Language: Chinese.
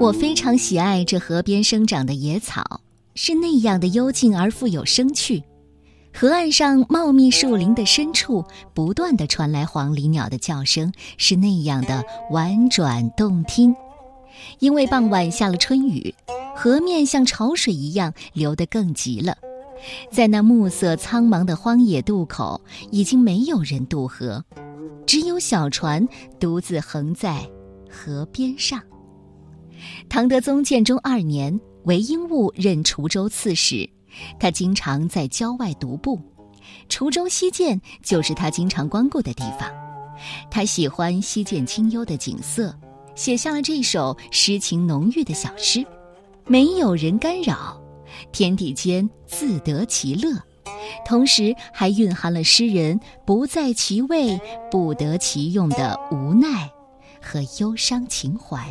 我非常喜爱这河边生长的野草，是那样的幽静而富有生趣。河岸上茂密树林的深处，不断的传来黄鹂鸟的叫声，是那样的婉转动听。因为傍晚下了春雨，河面像潮水一样流得更急了。在那暮色苍茫的荒野渡口，已经没有人渡河，只有小船独自横在河边上。唐德宗建中二年，韦应物任滁州刺史，他经常在郊外独步，滁州西涧就是他经常光顾的地方。他喜欢西涧清幽的景色，写下了这首诗情浓郁的小诗：“没有人干扰，天地间自得其乐。”同时还蕴含了诗人不在其位、不得其用的无奈和忧伤情怀。